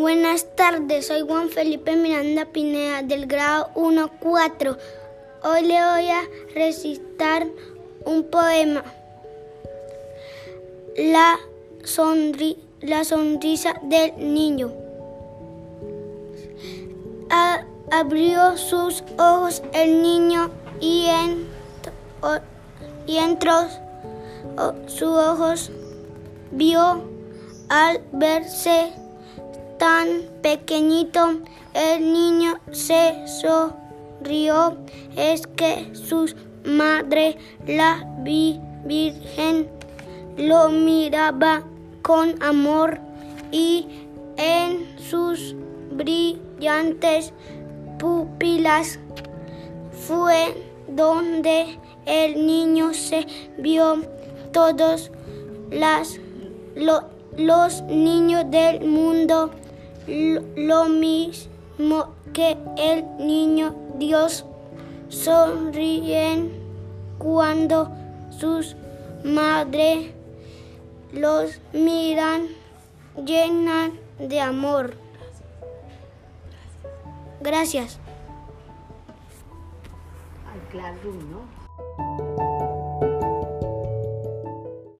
Buenas tardes, soy Juan Felipe Miranda Pineda del grado 1-4. Hoy le voy a recitar un poema. La, la sonrisa del niño. abrió sus ojos el niño y, en, y entró sus ojos vio al verse tan pequeñito, el niño se sonrió. Es que su madre, la Virgen, lo miraba con amor y en sus brillantes pupilas fue donde el niño se vio todos los niños del mundo lo mismo que el niño Dios sonríen cuando sus madres los miran llenan de amor. Gracias.